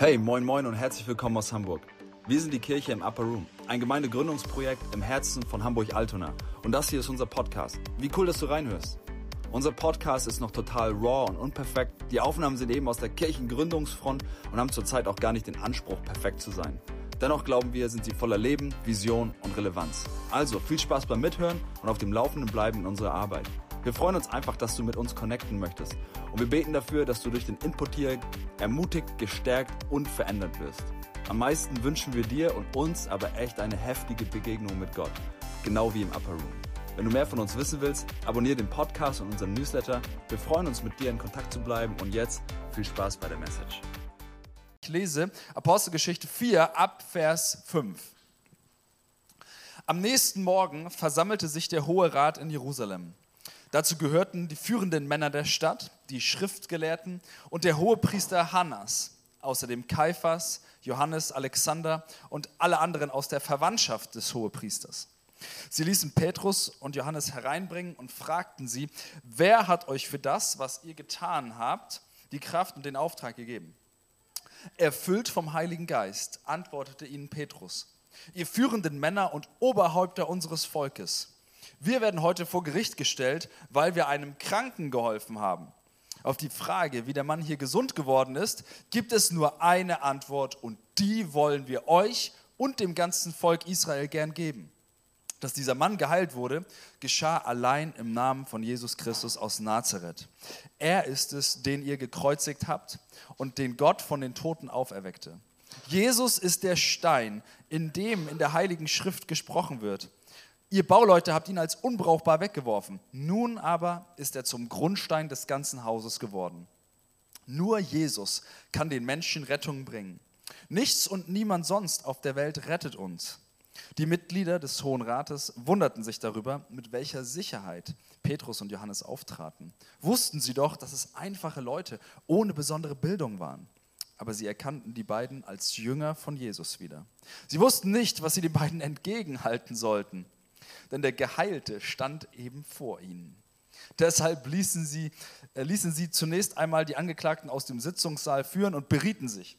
Hey, moin moin und herzlich willkommen aus Hamburg. Wir sind die Kirche im Upper Room, ein Gemeindegründungsprojekt im Herzen von Hamburg-Altona. Und das hier ist unser Podcast. Wie cool, dass du reinhörst. Unser Podcast ist noch total raw und unperfekt. Die Aufnahmen sind eben aus der Kirchengründungsfront und haben zurzeit auch gar nicht den Anspruch, perfekt zu sein. Dennoch glauben wir, sind sie voller Leben, Vision und Relevanz. Also viel Spaß beim Mithören und auf dem Laufenden bleiben in unserer Arbeit. Wir freuen uns einfach, dass du mit uns connecten möchtest. Und wir beten dafür, dass du durch den Input hier ermutigt, gestärkt und verändert wirst. Am meisten wünschen wir dir und uns aber echt eine heftige Begegnung mit Gott. Genau wie im Upper Room. Wenn du mehr von uns wissen willst, abonniere den Podcast und unseren Newsletter. Wir freuen uns, mit dir in Kontakt zu bleiben. Und jetzt viel Spaß bei der Message. Ich lese Apostelgeschichte 4 ab Vers 5. Am nächsten Morgen versammelte sich der Hohe Rat in Jerusalem. Dazu gehörten die führenden Männer der Stadt, die Schriftgelehrten und der Hohepriester Hannas, außerdem Kaiphas, Johannes, Alexander und alle anderen aus der Verwandtschaft des Hohepriesters. Sie ließen Petrus und Johannes hereinbringen und fragten sie, wer hat euch für das, was ihr getan habt, die Kraft und den Auftrag gegeben? Erfüllt vom Heiligen Geist, antwortete ihnen Petrus, ihr führenden Männer und Oberhäupter unseres Volkes. Wir werden heute vor Gericht gestellt, weil wir einem Kranken geholfen haben. Auf die Frage, wie der Mann hier gesund geworden ist, gibt es nur eine Antwort und die wollen wir euch und dem ganzen Volk Israel gern geben. Dass dieser Mann geheilt wurde, geschah allein im Namen von Jesus Christus aus Nazareth. Er ist es, den ihr gekreuzigt habt und den Gott von den Toten auferweckte. Jesus ist der Stein, in dem in der Heiligen Schrift gesprochen wird. Ihr Bauleute habt ihn als unbrauchbar weggeworfen. Nun aber ist er zum Grundstein des ganzen Hauses geworden. Nur Jesus kann den Menschen Rettung bringen. Nichts und niemand sonst auf der Welt rettet uns. Die Mitglieder des Hohen Rates wunderten sich darüber, mit welcher Sicherheit Petrus und Johannes auftraten. Wussten sie doch, dass es einfache Leute ohne besondere Bildung waren. Aber sie erkannten die beiden als Jünger von Jesus wieder. Sie wussten nicht, was sie den beiden entgegenhalten sollten denn der Geheilte stand eben vor ihnen. Deshalb ließen sie, äh, ließen sie zunächst einmal die Angeklagten aus dem Sitzungssaal führen und berieten sich.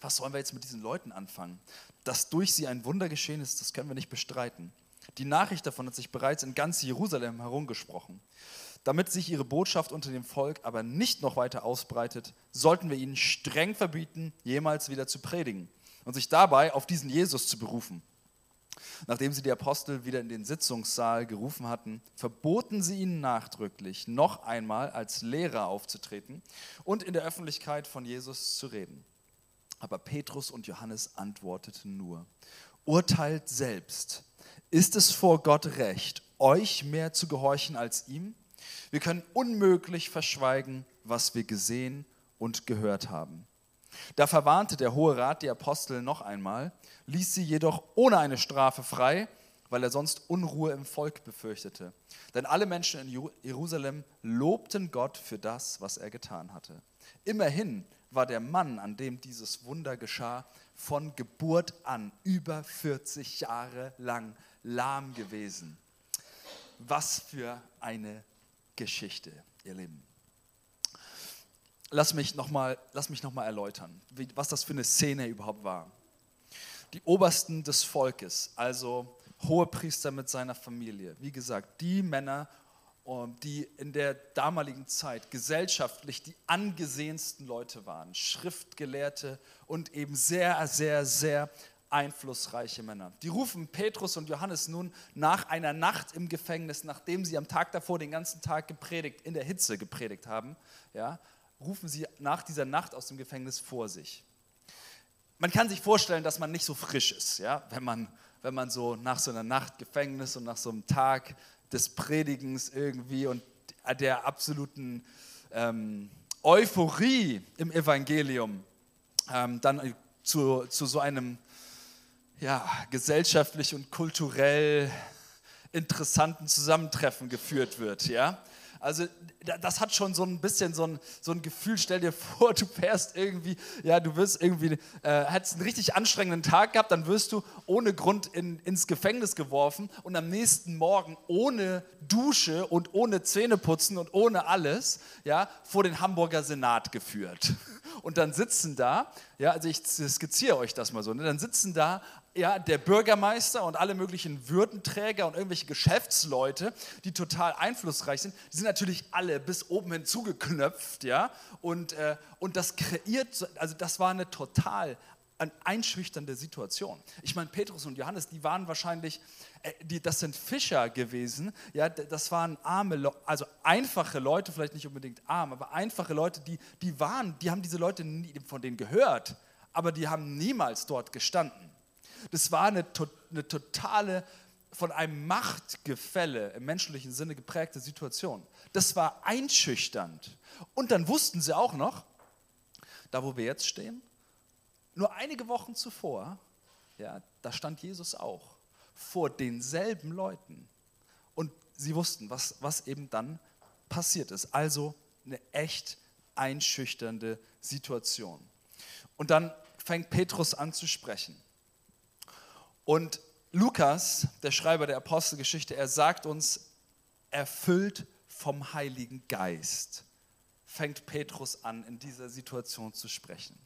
Was sollen wir jetzt mit diesen Leuten anfangen? Dass durch sie ein Wunder geschehen ist, das können wir nicht bestreiten. Die Nachricht davon hat sich bereits in ganz Jerusalem herumgesprochen. Damit sich ihre Botschaft unter dem Volk aber nicht noch weiter ausbreitet, sollten wir ihnen streng verbieten, jemals wieder zu predigen und sich dabei auf diesen Jesus zu berufen. Nachdem sie die Apostel wieder in den Sitzungssaal gerufen hatten, verboten sie ihnen nachdrücklich, noch einmal als Lehrer aufzutreten und in der Öffentlichkeit von Jesus zu reden. Aber Petrus und Johannes antworteten nur, urteilt selbst, ist es vor Gott recht, euch mehr zu gehorchen als ihm? Wir können unmöglich verschweigen, was wir gesehen und gehört haben. Da verwarnte der Hohe Rat die Apostel noch einmal, ließ sie jedoch ohne eine Strafe frei, weil er sonst Unruhe im Volk befürchtete. Denn alle Menschen in Jerusalem lobten Gott für das, was er getan hatte. Immerhin war der Mann, an dem dieses Wunder geschah, von Geburt an über 40 Jahre lang lahm gewesen. Was für eine Geschichte, ihr Lieben. Lass mich nochmal noch erläutern, was das für eine Szene überhaupt war die Obersten des Volkes, also Hohepriester mit seiner Familie. Wie gesagt, die Männer, ähm, die in der damaligen Zeit gesellschaftlich die angesehensten Leute waren, Schriftgelehrte und eben sehr, sehr, sehr einflussreiche Männer. Die rufen Petrus und Johannes nun nach einer Nacht im Gefängnis, nachdem sie am Tag davor den ganzen Tag gepredigt, in der Hitze gepredigt haben, ja, rufen sie nach dieser Nacht aus dem Gefängnis vor sich man kann sich vorstellen, dass man nicht so frisch ist, ja? wenn, man, wenn man so nach so einer Nacht Gefängnis und nach so einem Tag des Predigens irgendwie und der absoluten ähm, Euphorie im Evangelium ähm, dann zu, zu so einem ja, gesellschaftlich und kulturell interessanten Zusammentreffen geführt wird. Ja? Also das hat schon so ein bisschen so ein, so ein Gefühl, stell dir vor, du fährst irgendwie, ja, du wirst irgendwie, äh, hättest einen richtig anstrengenden Tag gehabt, dann wirst du ohne Grund in, ins Gefängnis geworfen und am nächsten Morgen ohne Dusche und ohne Zähneputzen und ohne alles, ja, vor den Hamburger Senat geführt. Und dann sitzen da, ja, also ich skizziere euch das mal so, ne? dann sitzen da ja, der Bürgermeister und alle möglichen Würdenträger und irgendwelche Geschäftsleute, die total einflussreich sind, die sind natürlich alle bis oben hin zugeknöpft, ja, und, äh, und das kreiert, also das war eine total eine einschüchternde Situation. Ich meine, Petrus und Johannes, die waren wahrscheinlich, äh, die, das sind Fischer gewesen, ja, das waren arme, also einfache Leute, vielleicht nicht unbedingt arm, aber einfache Leute, die, die waren, die haben diese Leute nie von denen gehört, aber die haben niemals dort gestanden. Das war eine, eine totale, von einem Machtgefälle im menschlichen Sinne geprägte Situation. Das war einschüchternd. Und dann wussten sie auch noch, da wo wir jetzt stehen, nur einige Wochen zuvor, ja, da stand Jesus auch vor denselben Leuten. Und sie wussten, was, was eben dann passiert ist. Also eine echt einschüchternde Situation. Und dann fängt Petrus an zu sprechen. Und Lukas, der Schreiber der Apostelgeschichte, er sagt uns, erfüllt vom Heiligen Geist, fängt Petrus an, in dieser Situation zu sprechen.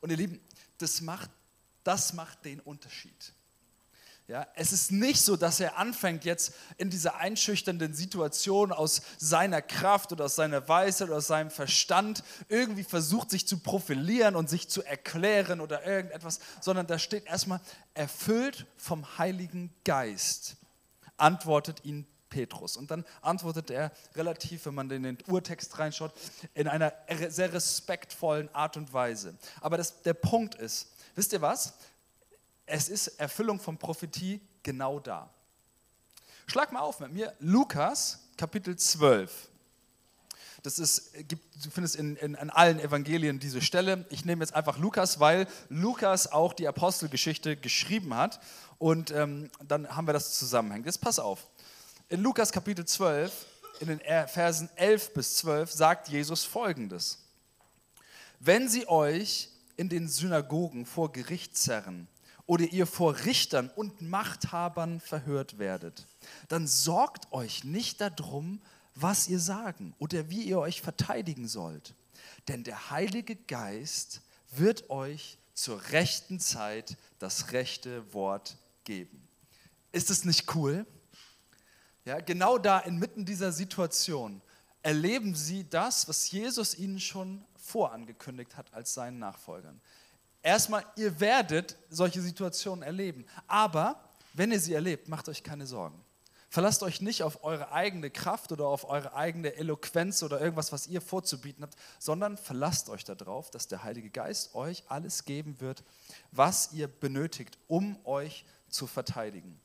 Und ihr Lieben, das macht, das macht den Unterschied. Ja, es ist nicht so, dass er anfängt jetzt in dieser einschüchternden Situation aus seiner Kraft oder aus seiner Weisheit oder aus seinem Verstand irgendwie versucht, sich zu profilieren und sich zu erklären oder irgendetwas, sondern da steht erstmal, erfüllt vom Heiligen Geist, antwortet ihn Petrus. Und dann antwortet er relativ, wenn man in den Urtext reinschaut, in einer sehr respektvollen Art und Weise. Aber das, der Punkt ist, wisst ihr was? Es ist Erfüllung von Prophetie genau da. Schlag mal auf mit mir, Lukas Kapitel 12. Das ist, gibt, du findest in, in, in, allen Evangelien diese Stelle. Ich nehme jetzt einfach Lukas, weil Lukas auch die Apostelgeschichte geschrieben hat. Und ähm, dann haben wir das zusammenhängt. Jetzt pass auf. In Lukas Kapitel 12, in den Versen 11 bis 12, sagt Jesus folgendes. Wenn sie euch in den Synagogen vor Gericht zerren oder ihr vor Richtern und Machthabern verhört werdet, dann sorgt euch nicht darum, was ihr sagen oder wie ihr euch verteidigen sollt. Denn der Heilige Geist wird euch zur rechten Zeit das rechte Wort geben. Ist es nicht cool? Ja, genau da inmitten dieser Situation erleben sie das, was Jesus ihnen schon vorangekündigt hat als seinen Nachfolgern. Erstmal, ihr werdet solche Situationen erleben, aber wenn ihr sie erlebt, macht euch keine Sorgen. Verlasst euch nicht auf eure eigene Kraft oder auf eure eigene Eloquenz oder irgendwas, was ihr vorzubieten habt, sondern verlasst euch darauf, dass der Heilige Geist euch alles geben wird, was ihr benötigt, um euch zu verteidigen.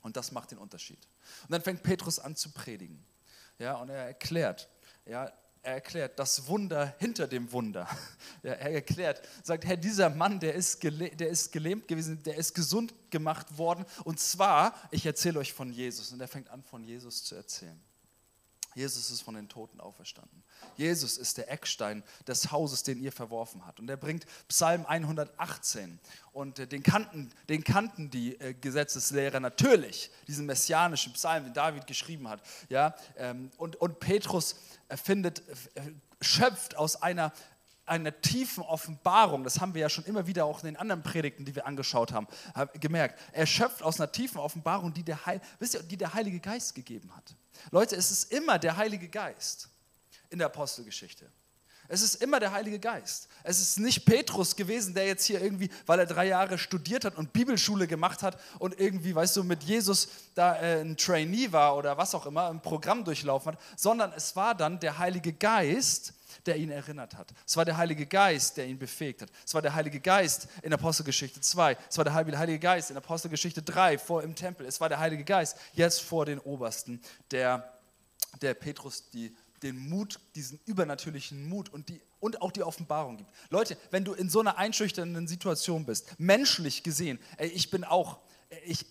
Und das macht den Unterschied. Und dann fängt Petrus an zu predigen. Ja, und er erklärt, ja, er erklärt das Wunder hinter dem Wunder. Ja, er erklärt, sagt, Herr, dieser Mann, der ist, der ist gelähmt gewesen, der ist gesund gemacht worden. Und zwar, ich erzähle euch von Jesus. Und er fängt an, von Jesus zu erzählen. Jesus ist von den Toten auferstanden. Jesus ist der Eckstein des Hauses, den ihr verworfen habt. Und er bringt Psalm 118. Und äh, den kannten, den kannten die äh, Gesetzeslehrer natürlich, diesen messianischen Psalm, den David geschrieben hat. Ja? Ähm, und, und Petrus findet, äh, schöpft aus einer einer tiefen Offenbarung, das haben wir ja schon immer wieder auch in den anderen Predigten, die wir angeschaut haben, gemerkt. Er schöpft aus einer tiefen Offenbarung, die der, Heil, wisst ihr, die der Heilige Geist gegeben hat. Leute, es ist immer der Heilige Geist in der Apostelgeschichte. Es ist immer der Heilige Geist. Es ist nicht Petrus gewesen, der jetzt hier irgendwie, weil er drei Jahre studiert hat und Bibelschule gemacht hat und irgendwie, weißt du, mit Jesus da äh, ein Trainee war oder was auch immer, ein Programm durchlaufen hat, sondern es war dann der Heilige Geist, der ihn erinnert hat. Es war der Heilige Geist, der ihn befähigt hat. Es war der Heilige Geist in Apostelgeschichte 2. Es war der Heilige Geist in Apostelgeschichte 3 vor im Tempel. Es war der Heilige Geist jetzt vor den Obersten, der, der Petrus die, den Mut, diesen übernatürlichen Mut und, die, und auch die Offenbarung gibt. Leute, wenn du in so einer einschüchternden Situation bist, menschlich gesehen, ey, ich bin auch, ich,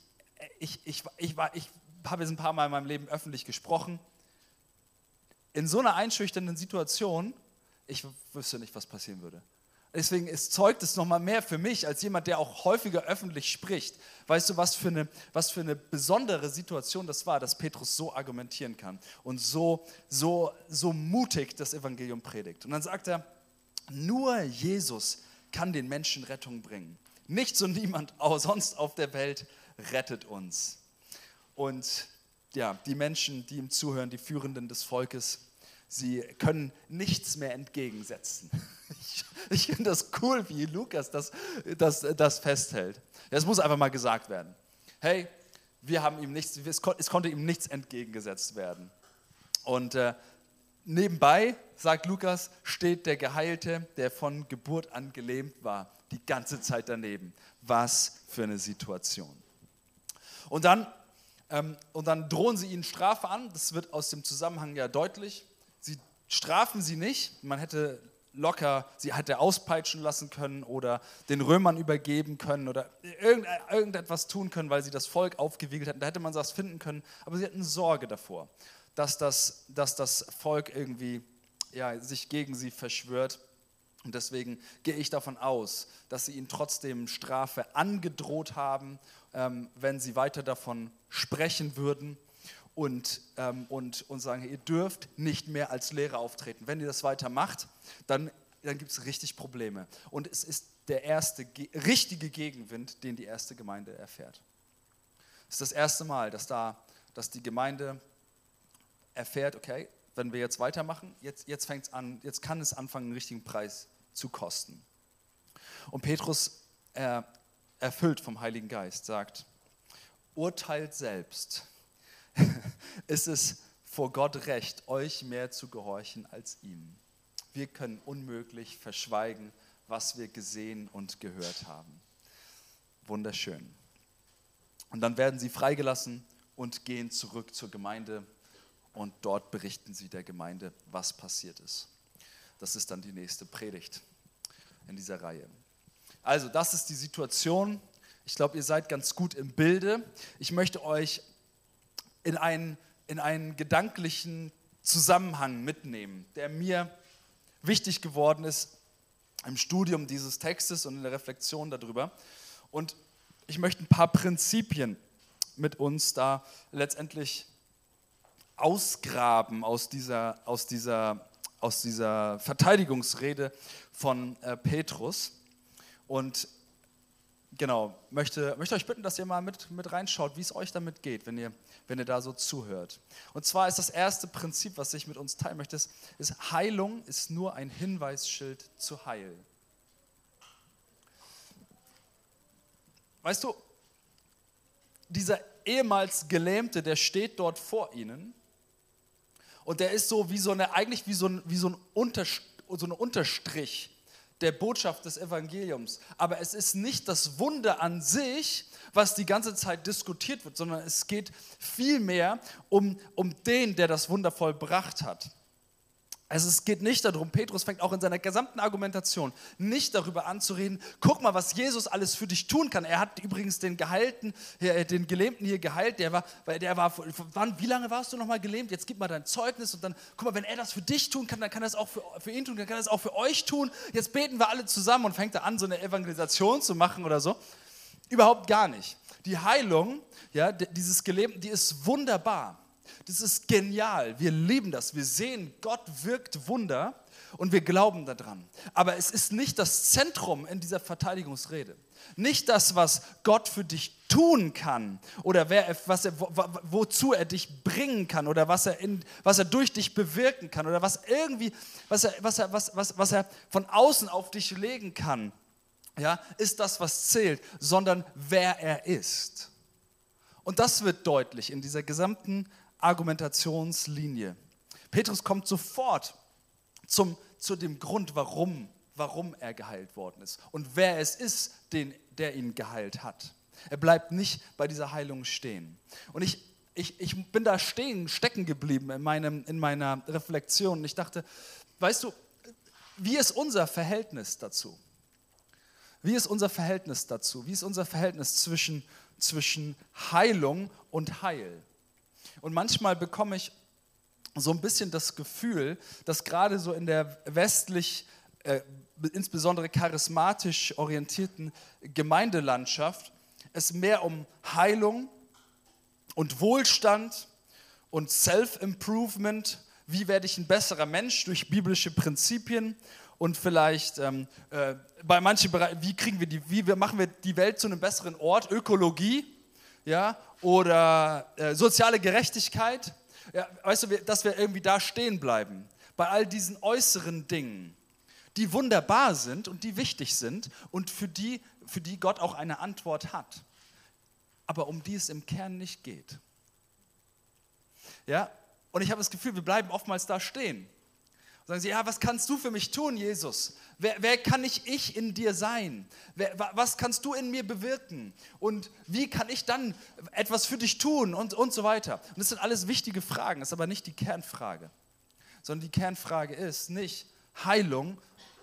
ich, ich, ich, war, ich habe jetzt ein paar Mal in meinem Leben öffentlich gesprochen. In so einer einschüchternden Situation ich wüsste nicht, was passieren würde. Deswegen ist, zeugt es nochmal mehr für mich als jemand, der auch häufiger öffentlich spricht. Weißt du, was für, eine, was für eine besondere Situation das war, dass Petrus so argumentieren kann und so, so, so mutig das Evangelium predigt. Und dann sagt er, Nur Jesus kann den Menschen Rettung bringen. Nichts und niemand sonst auf der Welt rettet uns. Und ja, die Menschen, die ihm zuhören, die Führenden des Volkes, sie können nichts mehr entgegensetzen. Ich, ich finde das cool, wie Lukas das, das, das festhält. Es muss einfach mal gesagt werden. Hey, wir haben ihm nichts, es, konnte ihm nichts entgegengesetzt werden. Und äh, nebenbei, sagt Lukas, steht der Geheilte, der von Geburt an gelähmt war, die ganze Zeit daneben. Was für eine Situation. Und dann, und dann drohen sie ihnen Strafe an. Das wird aus dem Zusammenhang ja deutlich. Sie strafen sie nicht. Man hätte locker, sie hätte auspeitschen lassen können oder den Römern übergeben können oder irgendetwas tun können, weil sie das Volk aufgewiegelt hätten. Da hätte man das finden können. Aber sie hatten Sorge davor, dass das, dass das Volk irgendwie ja, sich gegen sie verschwört. Und deswegen gehe ich davon aus, dass sie ihnen trotzdem Strafe angedroht haben, ähm, wenn sie weiter davon sprechen würden und, ähm, und, und sagen, ihr dürft nicht mehr als Lehrer auftreten. Wenn ihr das weiter macht, dann, dann gibt es richtig Probleme. Und es ist der erste richtige Gegenwind, den die erste Gemeinde erfährt. Es ist das erste Mal, dass, da, dass die Gemeinde erfährt, okay, wenn wir jetzt weitermachen, jetzt, jetzt fängt es an, jetzt kann es anfangen, einen richtigen Preis zu kosten. Und Petrus, er, erfüllt vom Heiligen Geist, sagt, urteilt selbst, ist es vor Gott recht, euch mehr zu gehorchen als ihm. Wir können unmöglich verschweigen, was wir gesehen und gehört haben. Wunderschön. Und dann werden sie freigelassen und gehen zurück zur Gemeinde und dort berichten sie der Gemeinde, was passiert ist. Das ist dann die nächste Predigt in dieser Reihe. Also, das ist die Situation. Ich glaube, ihr seid ganz gut im Bilde. Ich möchte euch in einen, in einen gedanklichen Zusammenhang mitnehmen, der mir wichtig geworden ist im Studium dieses Textes und in der Reflexion darüber. Und ich möchte ein paar Prinzipien mit uns da letztendlich ausgraben aus dieser, aus dieser, aus dieser Verteidigungsrede von äh, Petrus. Und genau, möchte, möchte euch bitten, dass ihr mal mit, mit reinschaut, wie es euch damit geht, wenn ihr, wenn ihr da so zuhört. Und zwar ist das erste Prinzip, was ich mit uns teilen möchte, ist, ist Heilung ist nur ein Hinweisschild zu Heil. Weißt du, dieser ehemals Gelähmte, der steht dort vor ihnen und der ist so wie so eine, eigentlich wie so ein, wie so ein, Unterstrich, so ein Unterstrich der Botschaft des Evangeliums. Aber es ist nicht das Wunder an sich, was die ganze Zeit diskutiert wird, sondern es geht vielmehr um, um den, der das Wunder vollbracht hat. Also es geht nicht darum, Petrus fängt auch in seiner gesamten Argumentation nicht darüber an zu reden, guck mal, was Jesus alles für dich tun kann. Er hat übrigens den Geheilten, den Gelähmten hier geheilt, der war, der war wann, wie lange warst du nochmal gelähmt? Jetzt gib mal dein Zeugnis und dann, guck mal, wenn er das für dich tun kann, dann kann er es auch für, für ihn tun, dann kann er es auch für euch tun. Jetzt beten wir alle zusammen und fängt er an, so eine Evangelisation zu machen oder so. Überhaupt gar nicht. Die Heilung, ja, dieses Gelähmten, die ist wunderbar. Das ist genial. Wir lieben das. Wir sehen, Gott wirkt Wunder und wir glauben daran. Aber es ist nicht das Zentrum in dieser Verteidigungsrede. Nicht das, was Gott für dich tun kann oder wer, was er, wo, wozu er dich bringen kann oder was er, in, was er durch dich bewirken kann oder was irgendwie, was er, was, er, was, was, was er von außen auf dich legen kann, ja, ist das, was zählt, sondern wer er ist. Und das wird deutlich in dieser gesamten Argumentationslinie. Petrus kommt sofort zum, zu dem Grund, warum, warum er geheilt worden ist und wer es ist, den, der ihn geheilt hat. Er bleibt nicht bei dieser Heilung stehen. Und ich, ich, ich bin da stehen, stecken geblieben in, meinem, in meiner Reflexion. Ich dachte, weißt du, wie ist unser Verhältnis dazu? Wie ist unser Verhältnis dazu? Wie ist unser Verhältnis zwischen, zwischen Heilung und Heil? Und manchmal bekomme ich so ein bisschen das Gefühl, dass gerade so in der westlich, äh, insbesondere charismatisch orientierten Gemeindelandschaft es mehr um Heilung und Wohlstand und Self-Improvement, wie werde ich ein besserer Mensch durch biblische Prinzipien und vielleicht ähm, äh, bei manchen Bereichen, wie kriegen wir die, wie wir, machen wir die Welt zu einem besseren Ort, Ökologie, ja, oder äh, soziale Gerechtigkeit, ja, weißt du, dass wir irgendwie da stehen bleiben, bei all diesen äußeren Dingen, die wunderbar sind und die wichtig sind und für die, für die Gott auch eine Antwort hat, aber um die es im Kern nicht geht. Ja, und ich habe das Gefühl, wir bleiben oftmals da stehen. Sagen sie, ja, was kannst du für mich tun, Jesus? Wer, wer kann ich, ich in dir sein? Wer, was kannst du in mir bewirken? Und wie kann ich dann etwas für dich tun? Und, und so weiter. Und das sind alles wichtige Fragen, das ist aber nicht die Kernfrage. Sondern die Kernfrage ist nicht Heilung,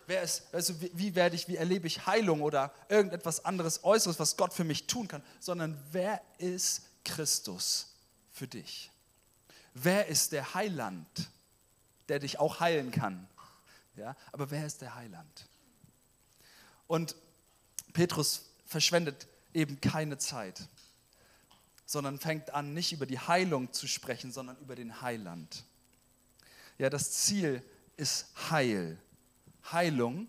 ist, also wie werde ich, wie erlebe ich Heilung oder irgendetwas anderes Äußeres, was Gott für mich tun kann, sondern wer ist Christus für dich? Wer ist der Heiland? Der dich auch heilen kann. Ja, aber wer ist der Heiland? Und Petrus verschwendet eben keine Zeit, sondern fängt an, nicht über die Heilung zu sprechen, sondern über den Heiland. Ja, das Ziel ist Heil. Heilung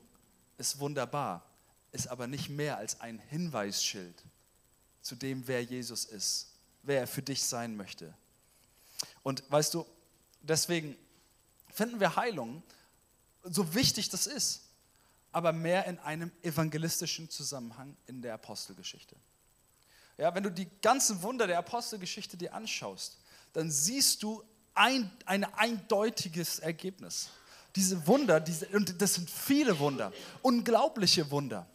ist wunderbar, ist aber nicht mehr als ein Hinweisschild zu dem, wer Jesus ist, wer er für dich sein möchte. Und weißt du, deswegen finden wir Heilung, so wichtig das ist, aber mehr in einem evangelistischen Zusammenhang in der Apostelgeschichte. Ja, wenn du die ganzen Wunder der Apostelgeschichte dir anschaust, dann siehst du ein, ein eindeutiges Ergebnis. Diese Wunder, diese, und das sind viele Wunder, unglaubliche Wunder.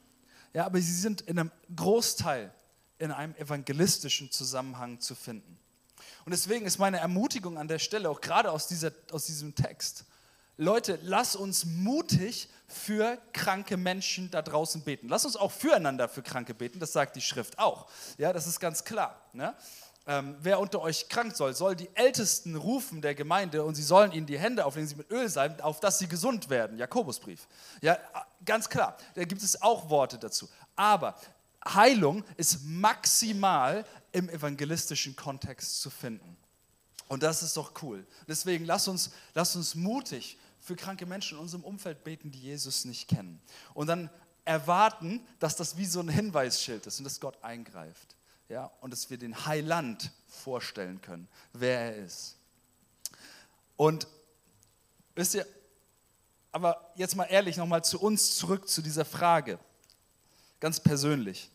Ja, aber sie sind in einem Großteil in einem evangelistischen Zusammenhang zu finden. Und deswegen ist meine Ermutigung an der Stelle, auch gerade aus, dieser, aus diesem Text, Leute, lass uns mutig für kranke Menschen da draußen beten. Lass uns auch füreinander für Kranke beten, das sagt die Schrift auch. Ja, das ist ganz klar. Ne? Ähm, wer unter euch krank soll, soll die Ältesten rufen der Gemeinde und sie sollen ihnen die Hände auflegen, sie mit Öl sein, auf dass sie gesund werden. Jakobusbrief. Ja, ganz klar. Da gibt es auch Worte dazu. Aber Heilung ist maximal im evangelistischen Kontext zu finden. Und das ist doch cool. Deswegen lass uns, lass uns mutig für kranke Menschen in unserem Umfeld beten, die Jesus nicht kennen. Und dann erwarten, dass das wie so ein Hinweisschild ist und dass Gott eingreift. Ja? Und dass wir den Heiland vorstellen können, wer er ist. Und wisst ihr, aber jetzt mal ehrlich nochmal zu uns zurück zu dieser Frage, ganz persönlich.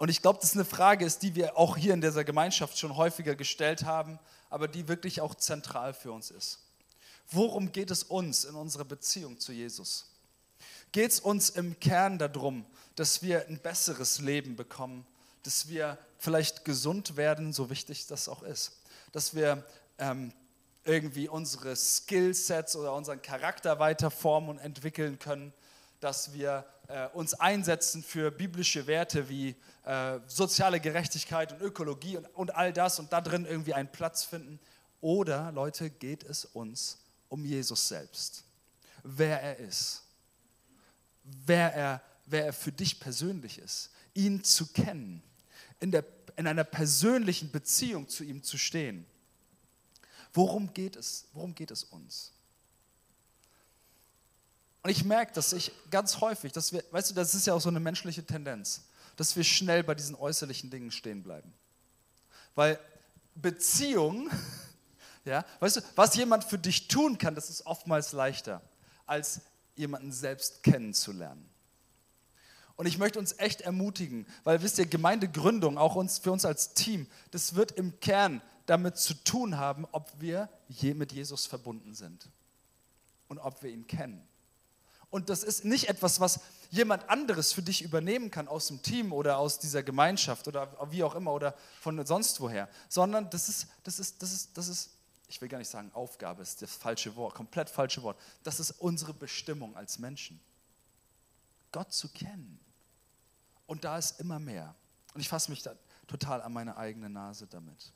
Und ich glaube, das ist eine Frage ist, die wir auch hier in dieser Gemeinschaft schon häufiger gestellt haben, aber die wirklich auch zentral für uns ist. Worum geht es uns in unserer Beziehung zu Jesus? Geht es uns im Kern darum, dass wir ein besseres Leben bekommen, dass wir vielleicht gesund werden, so wichtig das auch ist, dass wir ähm, irgendwie unsere Skillsets oder unseren Charakter weiter formen und entwickeln können, dass wir äh, uns einsetzen für biblische Werte wie äh, soziale Gerechtigkeit und Ökologie und, und all das und da drin irgendwie einen Platz finden. Oder, Leute, geht es uns um Jesus selbst, wer er ist, wer er, wer er für dich persönlich ist, ihn zu kennen, in, der, in einer persönlichen Beziehung zu ihm zu stehen. Worum geht es? Worum geht es uns? Und ich merke, dass ich ganz häufig, dass wir, weißt du, das ist ja auch so eine menschliche Tendenz, dass wir schnell bei diesen äußerlichen Dingen stehen bleiben. Weil Beziehung, ja, weißt du, was jemand für dich tun kann, das ist oftmals leichter, als jemanden selbst kennenzulernen. Und ich möchte uns echt ermutigen, weil wisst ihr, Gemeindegründung, auch uns, für uns als Team, das wird im Kern damit zu tun haben, ob wir je mit Jesus verbunden sind und ob wir ihn kennen. Und das ist nicht etwas, was jemand anderes für dich übernehmen kann aus dem Team oder aus dieser Gemeinschaft oder wie auch immer oder von sonst woher, sondern das ist, das ist, das ist, das ist, ich will gar nicht sagen Aufgabe, ist das falsche Wort, komplett falsche Wort. Das ist unsere Bestimmung als Menschen. Gott zu kennen. Und da ist immer mehr. Und ich fasse mich da total an meine eigene Nase damit.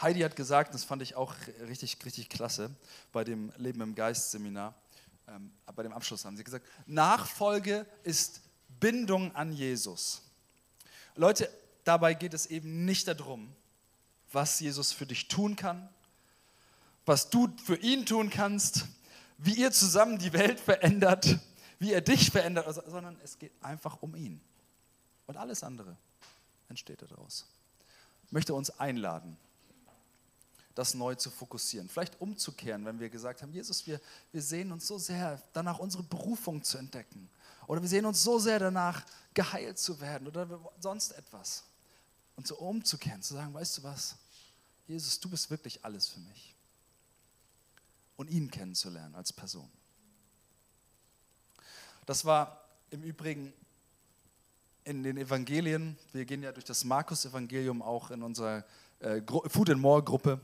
Heidi hat gesagt, das fand ich auch richtig, richtig klasse bei dem Leben im Geist Seminar ähm, bei dem Abschluss haben sie gesagt, Nachfolge ist Bindung an Jesus. Leute, dabei geht es eben nicht darum, was Jesus für dich tun kann, was du für ihn tun kannst, wie ihr zusammen die Welt verändert, wie er dich verändert, sondern es geht einfach um ihn. Und alles andere entsteht daraus. Ich möchte uns einladen, das neu zu fokussieren, vielleicht umzukehren, wenn wir gesagt haben, Jesus, wir, wir sehen uns so sehr danach, unsere Berufung zu entdecken. Oder wir sehen uns so sehr danach, geheilt zu werden oder sonst etwas. Und so umzukehren, zu sagen, weißt du was, Jesus, du bist wirklich alles für mich. Und ihn kennenzulernen als Person. Das war im Übrigen in den Evangelien, wir gehen ja durch das Markus-Evangelium auch in unserer äh, Food and More Gruppe.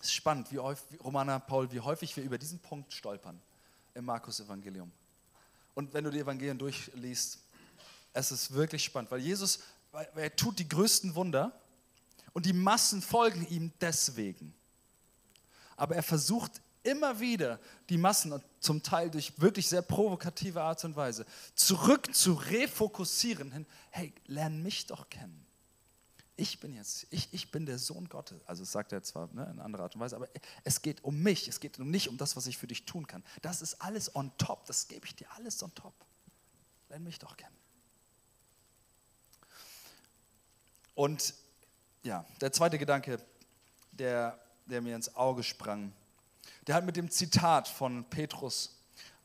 Es ist spannend, wie häufig, Romana, Paul, wie häufig wir über diesen Punkt stolpern im Markus-Evangelium. Und wenn du die Evangelien durchliest, es ist wirklich spannend, weil Jesus, er tut die größten Wunder und die Massen folgen ihm deswegen. Aber er versucht immer wieder die Massen und zum Teil durch wirklich sehr provokative Art und Weise zurück zu refokussieren hin, hey, lern mich doch kennen. Ich bin jetzt, ich, ich bin der Sohn Gottes. Also das sagt er zwar ne, in anderer Art und Weise, aber es geht um mich, es geht nicht um das, was ich für dich tun kann. Das ist alles on top, das gebe ich dir alles on top. Lern mich doch kennen. Und ja, der zweite Gedanke, der, der mir ins Auge sprang, der hat mit dem Zitat von Petrus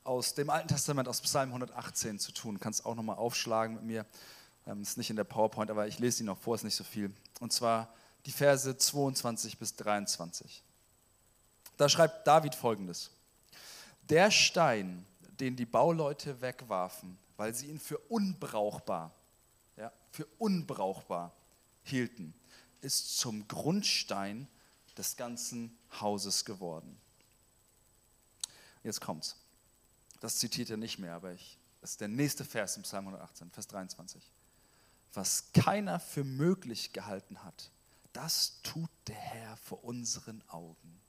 aus dem Alten Testament, aus Psalm 118 zu tun. Du kannst auch nochmal aufschlagen mit mir. Ähm, ist nicht in der PowerPoint, aber ich lese ihn noch vor, ist nicht so viel. Und zwar die Verse 22 bis 23. Da schreibt David folgendes: Der Stein, den die Bauleute wegwarfen, weil sie ihn für unbrauchbar, ja, für unbrauchbar hielten, ist zum Grundstein des ganzen Hauses geworden. Jetzt kommt's. Das zitiert er nicht mehr, aber ich, das ist der nächste Vers im Psalm 118, Vers 23. Was keiner für möglich gehalten hat, das tut der Herr vor unseren Augen.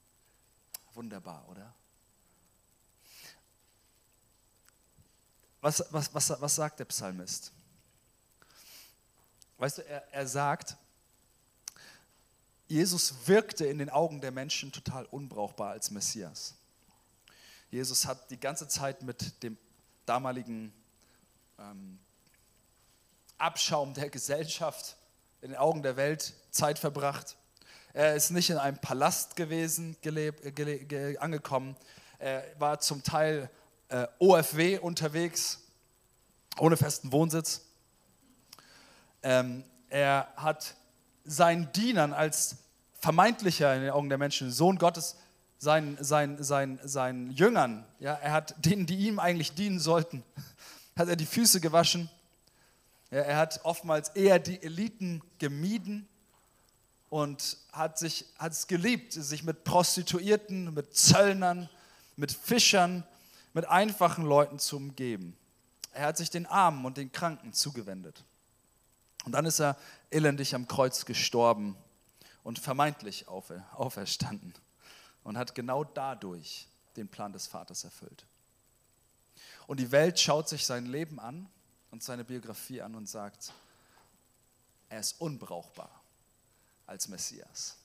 Wunderbar, oder? Was, was, was, was sagt der Psalmist? Weißt du, er, er sagt, Jesus wirkte in den Augen der Menschen total unbrauchbar als Messias. Jesus hat die ganze Zeit mit dem damaligen ähm, Abschaum der Gesellschaft in den Augen der Welt Zeit verbracht. Er ist nicht in einem Palast gewesen, angekommen. Er war zum Teil äh, OFW unterwegs, ohne festen Wohnsitz. Ähm, er hat seinen Dienern als vermeintlicher in den Augen der Menschen Sohn Gottes seinen, seinen, seinen, seinen Jüngern, ja, er hat denen, die ihm eigentlich dienen sollten, hat er die Füße gewaschen. Ja, er hat oftmals eher die Eliten gemieden und hat, sich, hat es geliebt, sich mit Prostituierten, mit Zöllnern, mit Fischern, mit einfachen Leuten zu umgeben. Er hat sich den Armen und den Kranken zugewendet. Und dann ist er elendig am Kreuz gestorben und vermeintlich auferstanden und hat genau dadurch den Plan des Vaters erfüllt. Und die Welt schaut sich sein Leben an und seine Biografie an und sagt, er ist unbrauchbar als Messias.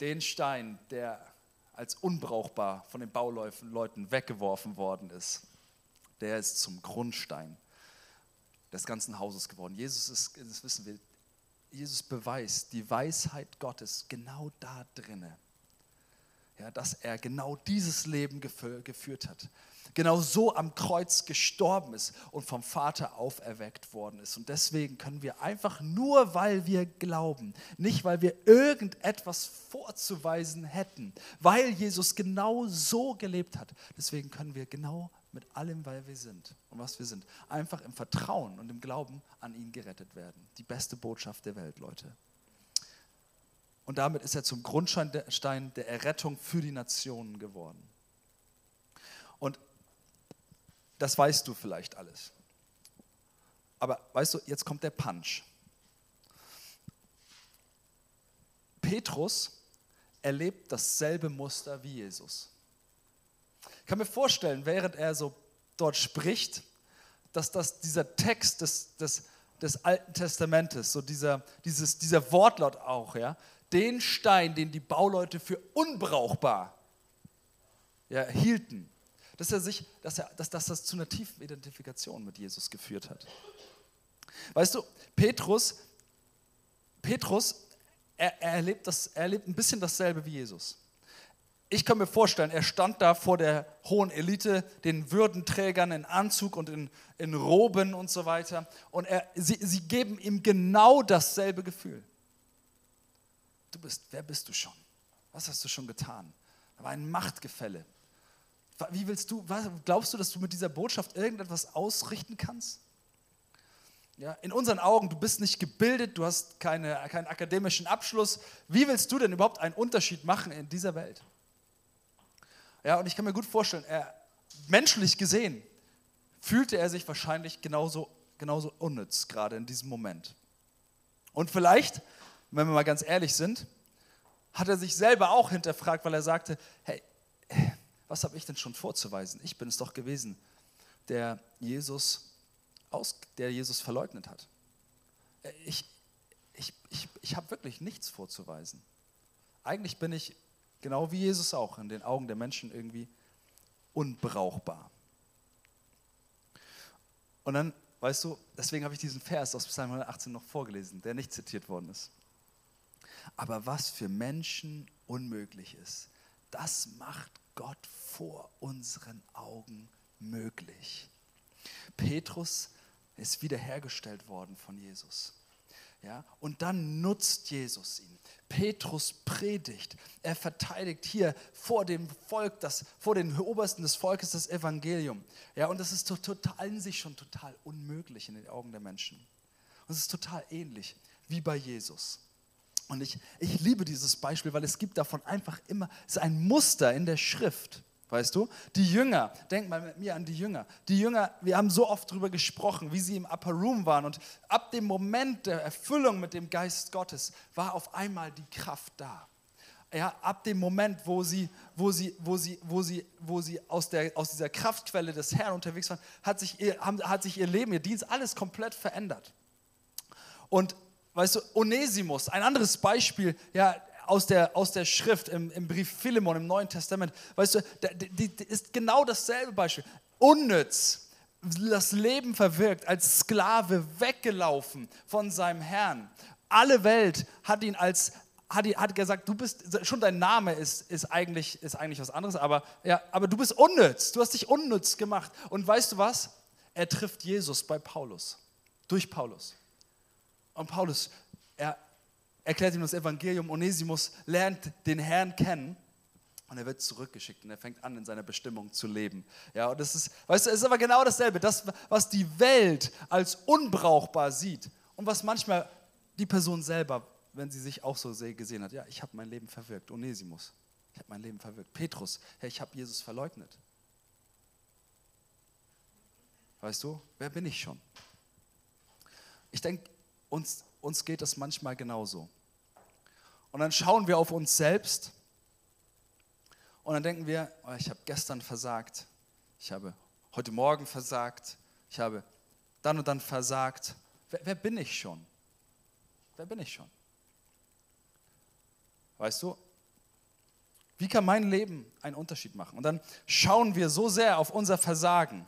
Den Stein, der als unbrauchbar von den Bauleuten weggeworfen worden ist, der ist zum Grundstein des ganzen Hauses geworden. Jesus ist, das wissen wir, Jesus beweist die Weisheit Gottes genau da drinne. Ja, dass er genau dieses Leben geführt hat. Genau so am Kreuz gestorben ist und vom Vater auferweckt worden ist. Und deswegen können wir einfach nur, weil wir glauben, nicht weil wir irgendetwas vorzuweisen hätten, weil Jesus genau so gelebt hat. Deswegen können wir genau mit allem, weil wir sind und was wir sind, einfach im Vertrauen und im Glauben an ihn gerettet werden. Die beste Botschaft der Welt, Leute. Und damit ist er zum Grundstein der Errettung für die Nationen geworden. Und das weißt du vielleicht alles. Aber weißt du, jetzt kommt der Punch. Petrus erlebt dasselbe Muster wie Jesus. Ich kann mir vorstellen, während er so dort spricht, dass das dieser Text des, des, des Alten Testamentes, so dieser, dieses, dieser Wortlaut auch, ja, den Stein, den die Bauleute für unbrauchbar ja, hielten, dass, er sich, dass, er, dass, dass das zu einer tiefen Identifikation mit Jesus geführt hat. Weißt du, Petrus, Petrus, er, er, erlebt das, er erlebt ein bisschen dasselbe wie Jesus. Ich kann mir vorstellen, er stand da vor der hohen Elite, den Würdenträgern in Anzug und in, in Roben und so weiter. Und er, sie, sie geben ihm genau dasselbe Gefühl. Du bist, wer bist du schon? Was hast du schon getan? Da war ein Machtgefälle. Wie willst du, glaubst du, dass du mit dieser Botschaft irgendetwas ausrichten kannst? Ja, in unseren Augen, du bist nicht gebildet, du hast keine, keinen akademischen Abschluss. Wie willst du denn überhaupt einen Unterschied machen in dieser Welt? Ja, und ich kann mir gut vorstellen, er, menschlich gesehen fühlte er sich wahrscheinlich genauso, genauso unnütz gerade in diesem Moment. Und vielleicht, wenn wir mal ganz ehrlich sind, hat er sich selber auch hinterfragt, weil er sagte, hey, was habe ich denn schon vorzuweisen? Ich bin es doch gewesen, der Jesus, aus, der Jesus verleugnet hat. Ich, ich, ich, ich habe wirklich nichts vorzuweisen. Eigentlich bin ich genau wie Jesus auch in den Augen der Menschen irgendwie unbrauchbar. Und dann, weißt du, deswegen habe ich diesen Vers aus Psalm 118 noch vorgelesen, der nicht zitiert worden ist. Aber was für Menschen unmöglich ist, das macht Gott vor unseren Augen möglich. Petrus ist wiederhergestellt worden von Jesus. Ja, und dann nutzt Jesus ihn. Petrus predigt. Er verteidigt hier vor dem Volk, das, vor den Obersten des Volkes das Evangelium. Ja, und das ist total in sich schon total unmöglich in den Augen der Menschen. Und es ist total ähnlich wie bei Jesus. Und ich, ich liebe dieses Beispiel, weil es gibt davon einfach immer, es ist ein Muster in der Schrift. Weißt du? Die Jünger, denk mal mit mir an die Jünger. Die Jünger, wir haben so oft darüber gesprochen, wie sie im Upper Room waren. Und ab dem Moment der Erfüllung mit dem Geist Gottes war auf einmal die Kraft da. Ja, ab dem Moment, wo sie, wo sie, wo sie, wo sie, wo sie aus, der, aus dieser Kraftquelle des Herrn unterwegs waren, hat sich, ihr, hat sich ihr Leben, ihr Dienst, alles komplett verändert. Und weißt du, Onesimus, ein anderes Beispiel, ja, aus der, aus der Schrift im, im Brief Philemon im Neuen Testament, weißt du, die, die ist genau dasselbe Beispiel. Unnütz, das Leben verwirkt, als Sklave weggelaufen von seinem Herrn. Alle Welt hat ihn als hat, hat gesagt, du bist, schon dein Name ist, ist, eigentlich, ist eigentlich was anderes, aber, ja, aber du bist unnütz, du hast dich unnütz gemacht. Und weißt du was? Er trifft Jesus bei Paulus, durch Paulus. Und Paulus, er erklärt ihm das Evangelium. Onesimus lernt den Herrn kennen und er wird zurückgeschickt und er fängt an, in seiner Bestimmung zu leben. Ja, und das ist, weißt du, es ist aber genau dasselbe. Das, was die Welt als unbrauchbar sieht und was manchmal die Person selber, wenn sie sich auch so gesehen hat, ja, ich habe mein Leben verwirkt. Onesimus, ich habe mein Leben verwirkt. Petrus, hey, ich habe Jesus verleugnet. Weißt du, wer bin ich schon? Ich denke, uns, uns geht das manchmal genauso. Und dann schauen wir auf uns selbst und dann denken wir, oh, ich habe gestern versagt, ich habe heute Morgen versagt, ich habe dann und dann versagt. Wer, wer bin ich schon? Wer bin ich schon? Weißt du, wie kann mein Leben einen Unterschied machen? Und dann schauen wir so sehr auf unser Versagen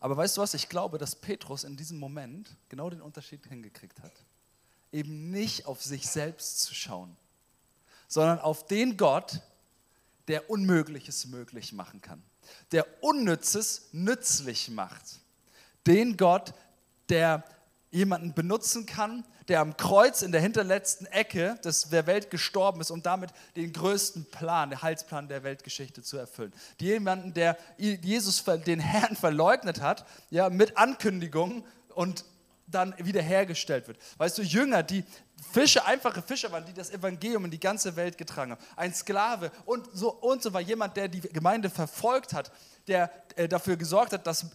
aber weißt du was, ich glaube, dass Petrus in diesem Moment genau den Unterschied hingekriegt hat. Eben nicht auf sich selbst zu schauen, sondern auf den Gott, der Unmögliches möglich machen kann, der Unnützes nützlich macht. Den Gott, der jemanden benutzen kann, der am Kreuz in der hinterletzten Ecke der Welt gestorben ist, um damit den größten Plan, den Heilsplan der Weltgeschichte zu erfüllen. Jemanden, der Jesus, den Herrn verleugnet hat, ja, mit Ankündigung und dann wiederhergestellt wird. Weißt du, Jünger, die Fische, einfache Fischer waren, die das Evangelium in die ganze Welt getragen haben. Ein Sklave und so und so war jemand, der die Gemeinde verfolgt hat, der äh, dafür gesorgt hat, dass,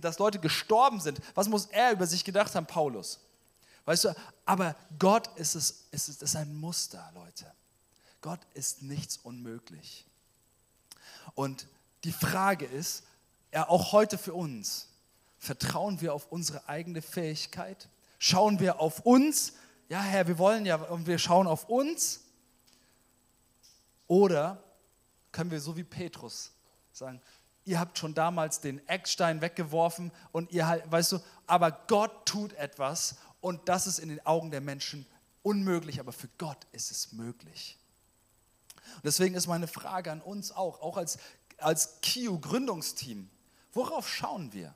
dass Leute gestorben sind. Was muss er über sich gedacht haben, Paulus? Weißt du, aber Gott ist es, es ist ein Muster, Leute. Gott ist nichts unmöglich. Und die Frage ist, ja, auch heute für uns, vertrauen wir auf unsere eigene Fähigkeit? Schauen wir auf uns? Ja, Herr, wir wollen ja, und wir schauen auf uns. Oder können wir so wie Petrus sagen, ihr habt schon damals den Eckstein weggeworfen und ihr halt, weißt du, aber Gott tut etwas und das ist in den Augen der Menschen unmöglich, aber für Gott ist es möglich. Und deswegen ist meine Frage an uns auch, auch als, als KIU-Gründungsteam, worauf schauen wir?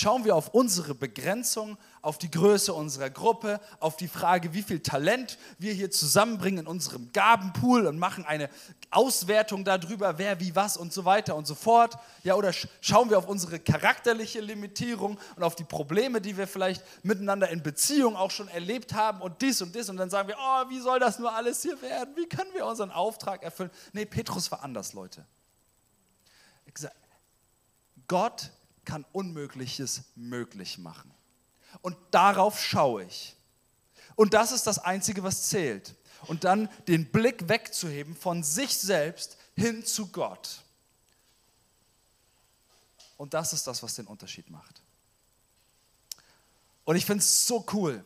Schauen wir auf unsere Begrenzung, auf die Größe unserer Gruppe, auf die Frage, wie viel Talent wir hier zusammenbringen in unserem Gabenpool und machen eine Auswertung darüber, wer wie was und so weiter und so fort. Ja, oder schauen wir auf unsere charakterliche Limitierung und auf die Probleme, die wir vielleicht miteinander in Beziehung auch schon erlebt haben und dies und das und dann sagen wir, oh, wie soll das nur alles hier werden? Wie können wir unseren Auftrag erfüllen? Nee, Petrus war anders, Leute. Gott kann Unmögliches möglich machen. Und darauf schaue ich. Und das ist das Einzige, was zählt. Und dann den Blick wegzuheben von sich selbst hin zu Gott. Und das ist das, was den Unterschied macht. Und ich finde es so cool,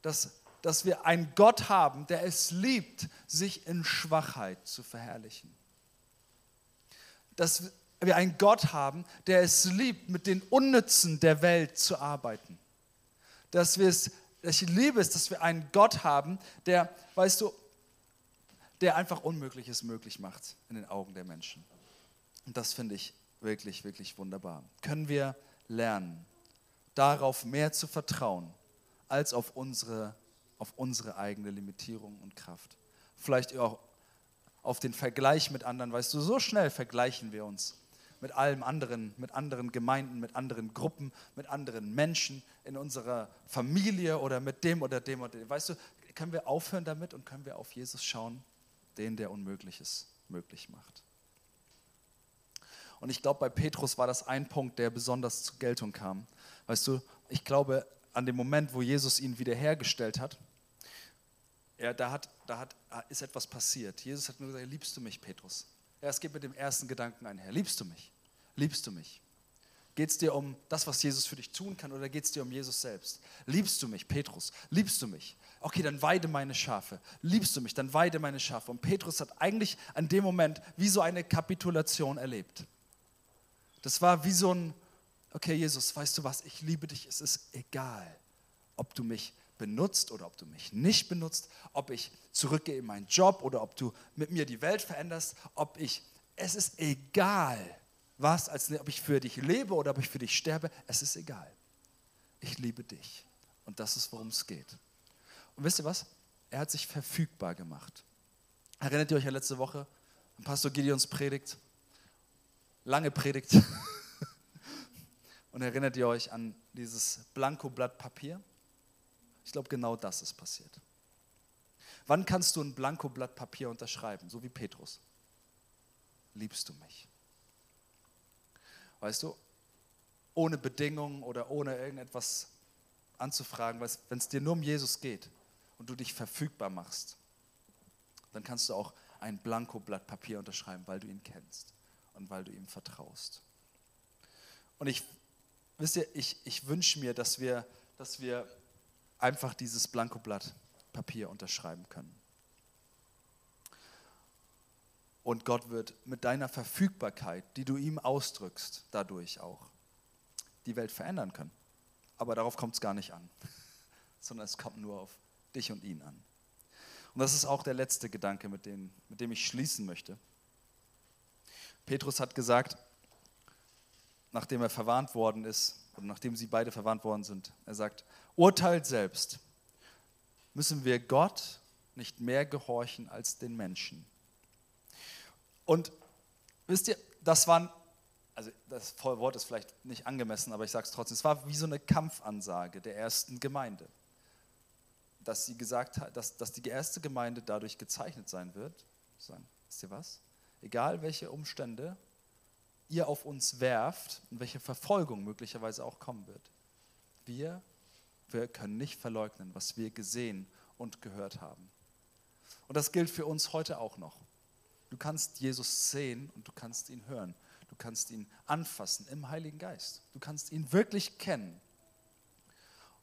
dass, dass wir einen Gott haben, der es liebt, sich in Schwachheit zu verherrlichen. Dass, wir einen Gott haben, der es liebt, mit den Unnützen der Welt zu arbeiten. Dass wir es, ich liebe es, dass wir einen Gott haben, der, weißt du, der einfach Unmögliches möglich macht in den Augen der Menschen. Und das finde ich wirklich, wirklich wunderbar. Können wir lernen, darauf mehr zu vertrauen, als auf unsere, auf unsere eigene Limitierung und Kraft. Vielleicht auch auf den Vergleich mit anderen, weißt du, so schnell vergleichen wir uns mit allem anderen, mit anderen Gemeinden, mit anderen Gruppen, mit anderen Menschen in unserer Familie oder mit dem oder dem oder dem. Weißt du, können wir aufhören damit und können wir auf Jesus schauen, den, der Unmögliches möglich macht. Und ich glaube, bei Petrus war das ein Punkt, der besonders zur Geltung kam. Weißt du, ich glaube, an dem Moment, wo Jesus ihn wiederhergestellt hat, ja, da, hat, da hat, ist etwas passiert. Jesus hat nur gesagt, liebst du mich, Petrus? Es geht mit dem ersten Gedanken einher. Liebst du mich? Liebst du mich? Geht es dir um das, was Jesus für dich tun kann, oder geht es dir um Jesus selbst? Liebst du mich, Petrus? Liebst du mich? Okay, dann weide meine Schafe. Liebst du mich? Dann weide meine Schafe. Und Petrus hat eigentlich an dem Moment wie so eine Kapitulation erlebt. Das war wie so ein, okay, Jesus, weißt du was, ich liebe dich, es ist egal, ob du mich benutzt oder ob du mich nicht benutzt, ob ich zurückgehe in meinen Job oder ob du mit mir die Welt veränderst, ob ich, es ist egal, was, als ob ich für dich lebe oder ob ich für dich sterbe, es ist egal. Ich liebe dich. Und das ist, worum es geht. Und wisst ihr was? Er hat sich verfügbar gemacht. Erinnert ihr euch an letzte Woche an Pastor Gideons Predigt? Lange Predigt. Und erinnert ihr euch an dieses Blankoblatt Papier? Ich glaube, genau das ist passiert. Wann kannst du ein Blankoblatt Papier unterschreiben, so wie Petrus? Liebst du mich? Weißt du, ohne Bedingungen oder ohne irgendetwas anzufragen, wenn es dir nur um Jesus geht und du dich verfügbar machst, dann kannst du auch ein Blankoblatt Papier unterschreiben, weil du ihn kennst und weil du ihm vertraust. Und ich, wisst ihr, ich, ich wünsche mir, dass wir, dass wir einfach dieses Blankoblatt Papier unterschreiben können. Und Gott wird mit deiner Verfügbarkeit, die du ihm ausdrückst, dadurch auch die Welt verändern können. Aber darauf kommt es gar nicht an, sondern es kommt nur auf dich und ihn an. Und das ist auch der letzte Gedanke, mit dem, mit dem ich schließen möchte. Petrus hat gesagt, nachdem er verwarnt worden ist, oder nachdem sie beide verwandt worden sind. Er sagt, urteilt selbst, müssen wir Gott nicht mehr gehorchen als den Menschen. Und wisst ihr, das waren, also das Wort ist vielleicht nicht angemessen, aber ich sage es trotzdem, es war wie so eine Kampfansage der ersten Gemeinde. Dass sie gesagt hat, dass, dass die erste Gemeinde dadurch gezeichnet sein wird, sagen, wisst ihr was? Egal welche Umstände ihr auf uns werft und welche Verfolgung möglicherweise auch kommen wird. Wir, wir können nicht verleugnen, was wir gesehen und gehört haben. Und das gilt für uns heute auch noch. Du kannst Jesus sehen und du kannst ihn hören. Du kannst ihn anfassen im Heiligen Geist. Du kannst ihn wirklich kennen.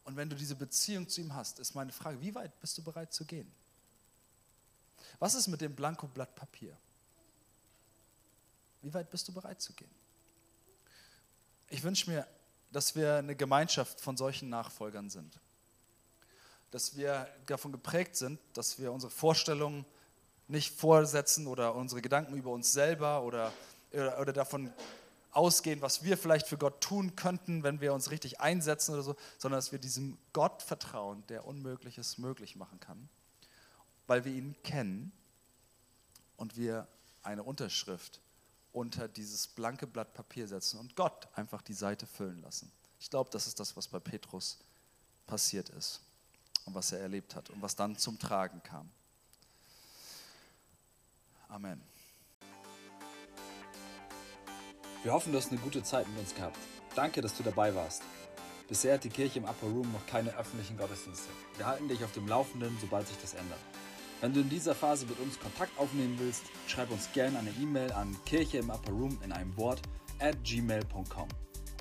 Und wenn du diese Beziehung zu ihm hast, ist meine Frage, wie weit bist du bereit zu gehen? Was ist mit dem Blankoblatt Papier? Wie weit bist du bereit zu gehen? Ich wünsche mir, dass wir eine Gemeinschaft von solchen Nachfolgern sind. Dass wir davon geprägt sind, dass wir unsere Vorstellungen nicht vorsetzen oder unsere Gedanken über uns selber oder, oder, oder davon ausgehen, was wir vielleicht für Gott tun könnten, wenn wir uns richtig einsetzen oder so, sondern dass wir diesem Gott vertrauen, der Unmögliches möglich machen kann, weil wir ihn kennen und wir eine Unterschrift unter dieses blanke Blatt Papier setzen und Gott einfach die Seite füllen lassen. Ich glaube, das ist das, was bei Petrus passiert ist und was er erlebt hat und was dann zum Tragen kam. Amen. Wir hoffen, du hast eine gute Zeit mit uns gehabt. Danke, dass du dabei warst. Bisher hat die Kirche im Upper Room noch keine öffentlichen Gottesdienste. Wir halten dich auf dem Laufenden, sobald sich das ändert. Wenn du in dieser Phase mit uns Kontakt aufnehmen willst, schreib uns gerne eine E-Mail an kirche im Upper Room in einem Wort at gmail.com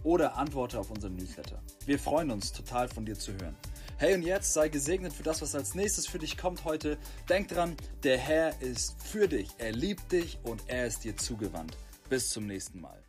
oder antworte auf unseren Newsletter. Wir freuen uns total von dir zu hören. Hey und jetzt sei gesegnet für das, was als nächstes für dich kommt heute. Denk dran, der Herr ist für dich, er liebt dich und er ist dir zugewandt. Bis zum nächsten Mal.